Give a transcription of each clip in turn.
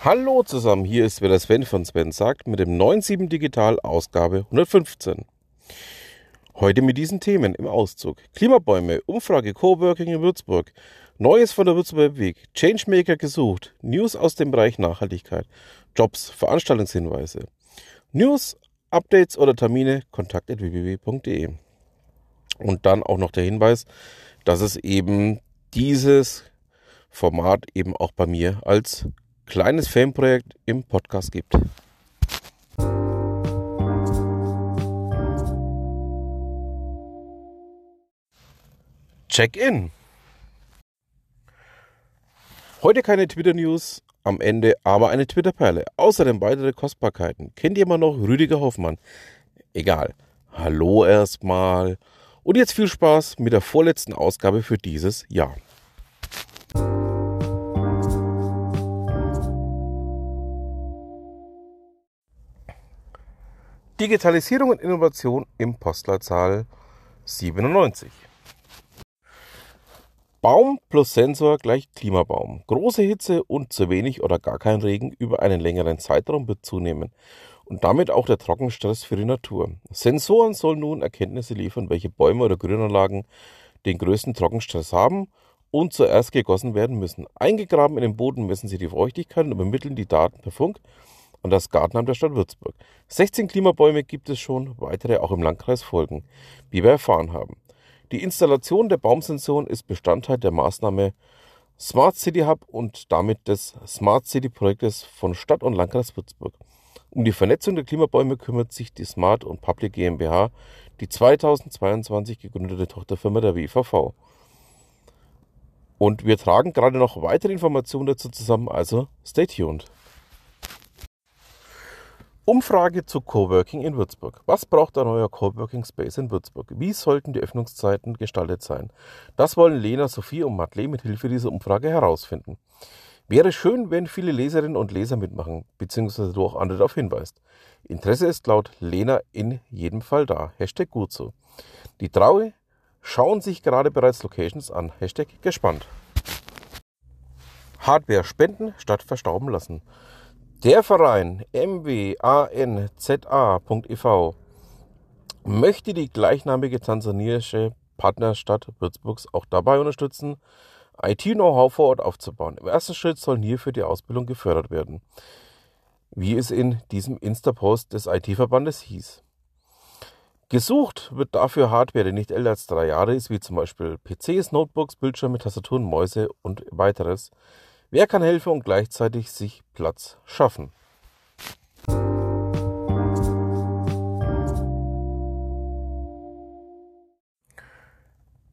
Hallo zusammen, hier ist wieder Sven von Sven sagt mit dem 97 Digital Ausgabe 115. Heute mit diesen Themen im Auszug. Klimabäume, Umfrage Coworking in Würzburg, Neues von der Würzburger Weg, Changemaker gesucht, News aus dem Bereich Nachhaltigkeit, Jobs, Veranstaltungshinweise, News, Updates oder Termine, kontakt.www.de. Und dann auch noch der Hinweis, dass es eben dieses Format eben auch bei mir als kleines Fanprojekt im Podcast gibt. Check-in. Heute keine Twitter-News am Ende, aber eine Twitter-Perle. Außerdem weitere Kostbarkeiten. Kennt ihr mal noch Rüdiger Hoffmann? Egal. Hallo erstmal. Und jetzt viel Spaß mit der vorletzten Ausgabe für dieses Jahr. Digitalisierung und Innovation im Postleitzahl 97. Baum plus Sensor gleich Klimabaum. Große Hitze und zu wenig oder gar kein Regen über einen längeren Zeitraum wird zunehmen und damit auch der Trockenstress für die Natur. Sensoren sollen nun Erkenntnisse liefern, welche Bäume oder Grünanlagen den größten Trockenstress haben und zuerst gegossen werden müssen. Eingegraben in den Boden messen sie die Feuchtigkeit und übermitteln die Daten per Funk und das Gartenamt der Stadt Würzburg. 16 Klimabäume gibt es schon, weitere auch im Landkreis folgen, wie wir erfahren haben. Die Installation der Baumsensoren ist Bestandteil der Maßnahme Smart City Hub und damit des Smart City Projektes von Stadt und Landkreis Würzburg. Um die Vernetzung der Klimabäume kümmert sich die Smart und Public GmbH, die 2022 gegründete Tochterfirma der WVV. Und wir tragen gerade noch weitere Informationen dazu zusammen, also stay tuned. Umfrage zu Coworking in Würzburg. Was braucht ein neuer Coworking Space in Würzburg? Wie sollten die Öffnungszeiten gestaltet sein? Das wollen Lena, Sophie und Madeleine mit Hilfe dieser Umfrage herausfinden. Wäre schön, wenn viele Leserinnen und Leser mitmachen, beziehungsweise du auch andere darauf hinweist. Interesse ist laut Lena in jedem Fall da. Hashtag gut so. Die Traue schauen sich gerade bereits Locations an. Hashtag gespannt. Hardware spenden statt verstauben lassen. Der Verein mwanza.ev möchte die gleichnamige tansaniische Partnerstadt Würzburgs auch dabei unterstützen, IT-Know-how vor Ort aufzubauen. Im ersten Schritt sollen hierfür die Ausbildung gefördert werden, wie es in diesem Insta-Post des IT-Verbandes hieß. Gesucht wird dafür Hardware, die nicht älter als drei Jahre ist, wie zum Beispiel PCs, Notebooks, Bildschirme, Tastaturen, Mäuse und weiteres. Wer kann helfen und gleichzeitig sich Platz schaffen?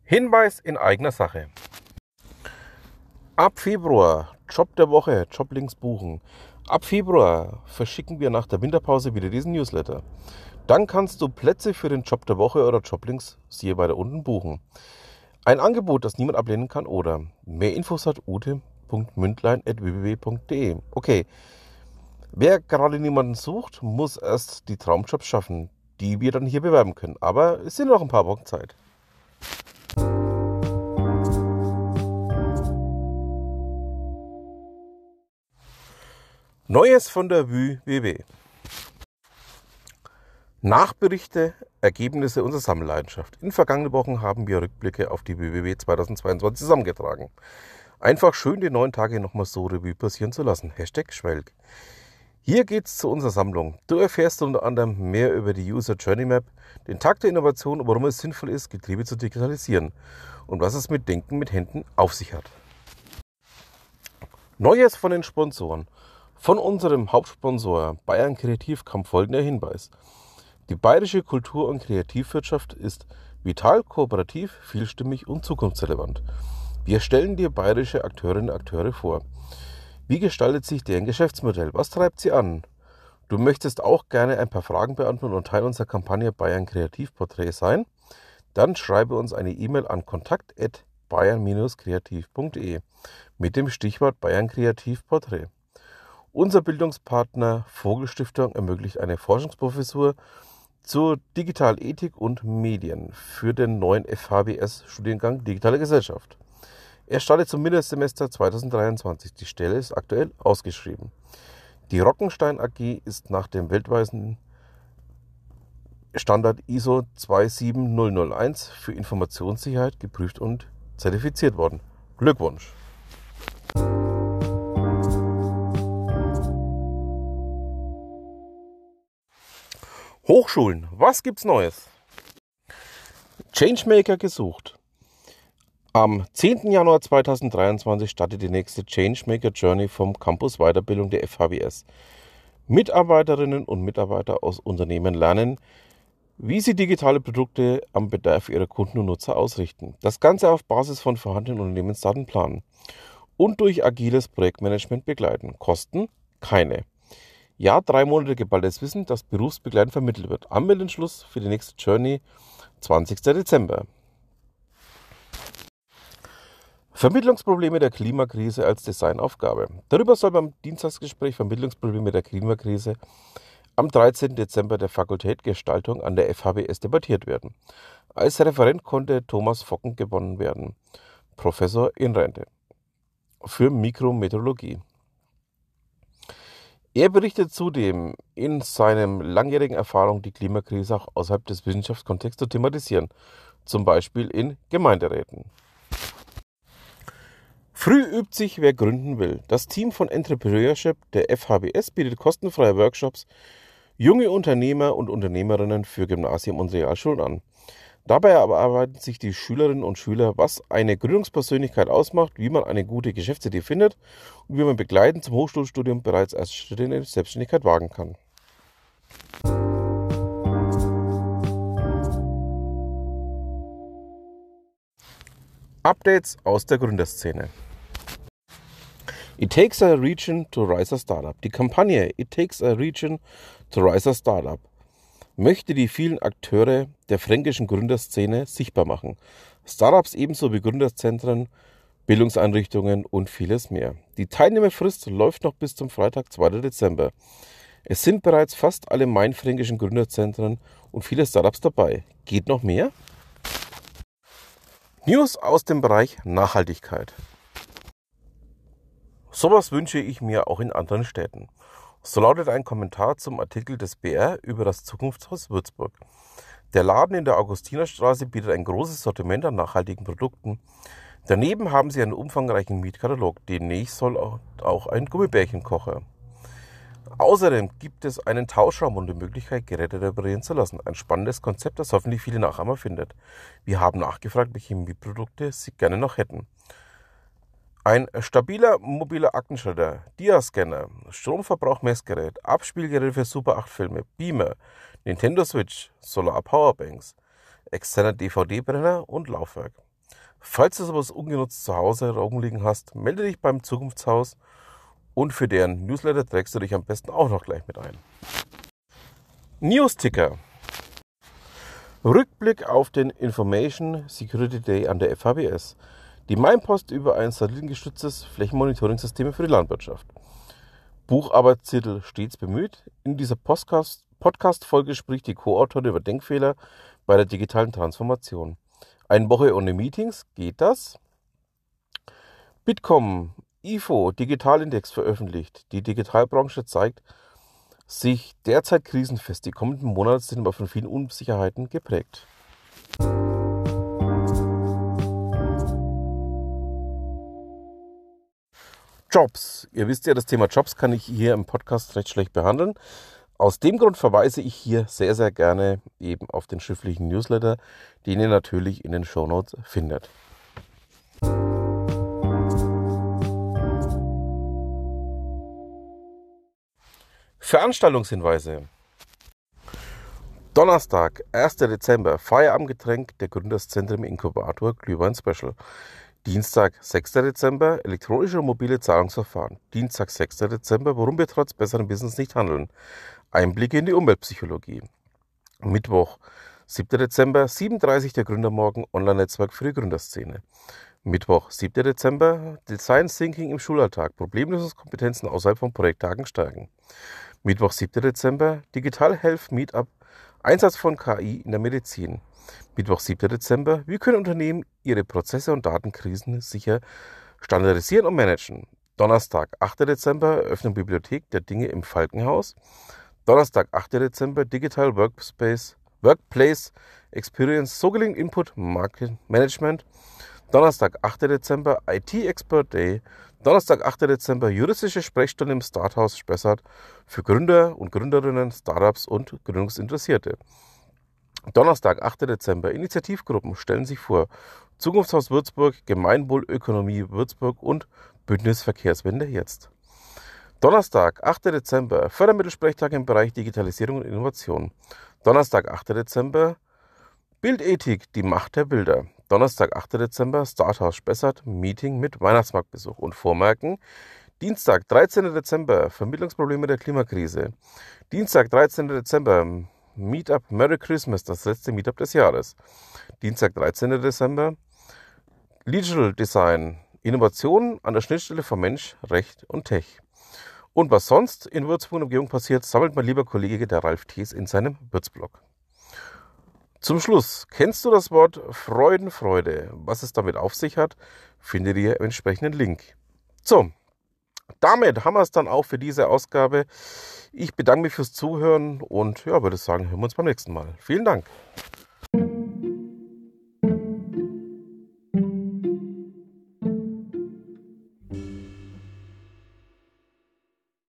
Hinweis in eigener Sache. Ab Februar, Job der Woche, Joblinks buchen. Ab Februar verschicken wir nach der Winterpause wieder diesen Newsletter. Dann kannst du Plätze für den Job der Woche oder Joblinks, siehe weiter unten, buchen. Ein Angebot, das niemand ablehnen kann oder mehr Infos hat Ute www.mündlein.www.de. Okay, wer gerade niemanden sucht, muss erst die Traumjobs schaffen, die wir dann hier bewerben können. Aber es sind noch ein paar Wochen Zeit. Neues von der WÜWW. Nachberichte, Ergebnisse unserer Sammelleidenschaft. In vergangenen Wochen haben wir Rückblicke auf die WWW 2022 zusammengetragen. Einfach schön die neun Tage nochmal so Revue passieren zu lassen. Hashtag Schwelg. Hier geht's zu unserer Sammlung. Du erfährst unter anderem mehr über die User Journey Map, den Tag der Innovation und warum es sinnvoll ist, Getriebe zu digitalisieren und was es mit Denken mit Händen auf sich hat. Neues von den Sponsoren. Von unserem Hauptsponsor Bayern Kreativ kam folgender Hinweis. Die bayerische Kultur- und Kreativwirtschaft ist vital, kooperativ, vielstimmig und zukunftsrelevant. Wir stellen dir bayerische Akteurinnen und Akteure vor. Wie gestaltet sich deren Geschäftsmodell? Was treibt sie an? Du möchtest auch gerne ein paar Fragen beantworten und Teil unserer Kampagne Bayern Kreativporträt sein? Dann schreibe uns eine E-Mail an kontakt@bayern-kreativ.de mit dem Stichwort Bayern Kreativporträt. Unser Bildungspartner Vogelstiftung ermöglicht eine Forschungsprofessur zur Digitalethik und Medien für den neuen FHBS-Studiengang Digitale Gesellschaft. Er startet zum Mindestsemester 2023. Die Stelle ist aktuell ausgeschrieben. Die Rockenstein AG ist nach dem weltweiten Standard ISO 27001 für Informationssicherheit geprüft und zertifiziert worden. Glückwunsch! Hochschulen, was gibt's Neues? Changemaker gesucht. Am 10. Januar 2023 startet die nächste Changemaker Journey vom Campus Weiterbildung der FHBS. Mitarbeiterinnen und Mitarbeiter aus Unternehmen lernen, wie sie digitale Produkte am Bedarf ihrer Kunden und Nutzer ausrichten. Das Ganze auf Basis von vorhandenen Unternehmensdaten planen und durch agiles Projektmanagement begleiten. Kosten? Keine. Ja, drei Monate geballtes Wissen, das berufsbegleitend vermittelt wird. Anmeldenschluss für die nächste Journey 20. Dezember. Vermittlungsprobleme der Klimakrise als Designaufgabe. Darüber soll beim Dienstagsgespräch Vermittlungsprobleme der Klimakrise am 13. Dezember der Fakultät Gestaltung an der FHBS debattiert werden. Als Referent konnte Thomas Focken gewonnen werden, Professor in Rente für Mikrometeorologie. Er berichtet zudem in seinem langjährigen Erfahrung, die Klimakrise auch außerhalb des Wissenschaftskontexts zu thematisieren, zum Beispiel in Gemeinderäten. Früh übt sich, wer gründen will. Das Team von Entrepreneurship der FHBS bietet kostenfreie Workshops junge Unternehmer und Unternehmerinnen für Gymnasium und Realschulen an. Dabei erarbeiten sich die Schülerinnen und Schüler, was eine Gründungspersönlichkeit ausmacht, wie man eine gute Geschäftsidee findet und wie man begleitend zum Hochschulstudium bereits erste Schritte in die Selbstständigkeit wagen kann. Updates aus der Gründerszene. It takes a region to rise a startup. Die Kampagne It takes a region to rise a startup möchte die vielen Akteure der fränkischen Gründerszene sichtbar machen. Startups ebenso wie Gründerzentren, Bildungseinrichtungen und vieles mehr. Die Teilnehmerfrist läuft noch bis zum Freitag, 2. Dezember. Es sind bereits fast alle mainfränkischen Gründerzentren und viele Startups dabei. Geht noch mehr? News aus dem Bereich Nachhaltigkeit. Sowas wünsche ich mir auch in anderen Städten. So lautet ein Kommentar zum Artikel des BR über das Zukunftshaus Würzburg. Der Laden in der Augustinerstraße bietet ein großes Sortiment an nachhaltigen Produkten. Daneben haben sie einen umfangreichen Mietkatalog. Demnächst soll auch ein Gummibärchenkocher. Außerdem gibt es einen Tauschraum und die Möglichkeit, Geräte reparieren zu lassen. Ein spannendes Konzept, das hoffentlich viele Nachahmer findet. Wir haben nachgefragt, welche Mietprodukte sie gerne noch hätten. Ein stabiler mobiler Aktenschredder, Diascanner, Stromverbrauch-Messgerät, Abspielgerät für Super 8 Filme, Beamer, Nintendo Switch, Solar Powerbanks, externer DVD-Brenner und Laufwerk. Falls du sowas ungenutzt zu Hause rumliegen hast, melde dich beim Zukunftshaus und für deren Newsletter trägst du dich am besten auch noch gleich mit ein. News-Ticker. Rückblick auf den Information Security Day an der FHBS. Die Mainpost über ein satellitengestütztes Flächenmonitoring-System für die Landwirtschaft. Bucharbeitstitel stets bemüht. In dieser Podcast-Folge spricht die Co-Autorin über Denkfehler bei der digitalen Transformation. Eine Woche ohne Meetings, geht das? Bitkom, IFO, Digitalindex veröffentlicht. Die Digitalbranche zeigt sich derzeit krisenfest. Die kommenden Monate sind aber von vielen Unsicherheiten geprägt. Jobs. Ihr wisst ja, das Thema Jobs kann ich hier im Podcast recht schlecht behandeln. Aus dem Grund verweise ich hier sehr, sehr gerne eben auf den schriftlichen Newsletter, den ihr natürlich in den Shownotes findet. Veranstaltungshinweise. Donnerstag, 1. Dezember, Feierabendgetränk der Gründerszentrum Inkubator Glühwein Special. Dienstag, 6. Dezember, elektronische und mobile Zahlungsverfahren. Dienstag, 6. Dezember, warum wir trotz besseren Business nicht handeln. Einblicke in die Umweltpsychologie. Mittwoch, 7. Dezember, 37 der Gründermorgen, Online-Netzwerk für die Gründerszene. Mittwoch, 7. Dezember, Design Thinking im Schulalltag, Problemlösungskompetenzen außerhalb von Projekttagen stärken. Mittwoch, 7. Dezember, Digital Health Meetup Einsatz von KI in der Medizin. Mittwoch, 7. Dezember. Wie können Unternehmen ihre Prozesse und Datenkrisen sicher standardisieren und managen? Donnerstag, 8. Dezember. Eröffnung Bibliothek der Dinge im Falkenhaus. Donnerstag, 8. Dezember. Digital Workspace, Workplace Experience. So gelingt Input Market Management. Donnerstag, 8. Dezember, IT Expert Day. Donnerstag, 8. Dezember, juristische Sprechstunde im Starthaus Spessart für Gründer und Gründerinnen, Startups und Gründungsinteressierte. Donnerstag, 8. Dezember, Initiativgruppen stellen sich vor. Zukunftshaus Würzburg, Gemeinwohlökonomie Würzburg und Bündnis Verkehrswende jetzt. Donnerstag, 8. Dezember, Fördermittelsprechtag im Bereich Digitalisierung und Innovation. Donnerstag, 8. Dezember, Bildethik, die Macht der Bilder. Donnerstag, 8. Dezember, Starthaus Spessart, Meeting mit Weihnachtsmarktbesuch und Vormerken. Dienstag, 13. Dezember, Vermittlungsprobleme der Klimakrise. Dienstag, 13. Dezember, Meetup Merry Christmas, das letzte Meetup des Jahres. Dienstag, 13. Dezember, Digital Design, Innovation an der Schnittstelle von Mensch, Recht und Tech. Und was sonst in Würzburg und Umgebung passiert, sammelt mein lieber Kollege der Ralf Thies in seinem Würzblog. Zum Schluss, kennst du das Wort Freudenfreude? Was es damit auf sich hat, findet ihr im entsprechenden Link. So, damit haben wir es dann auch für diese Ausgabe. Ich bedanke mich fürs Zuhören und ja, würde sagen, hören wir uns beim nächsten Mal. Vielen Dank.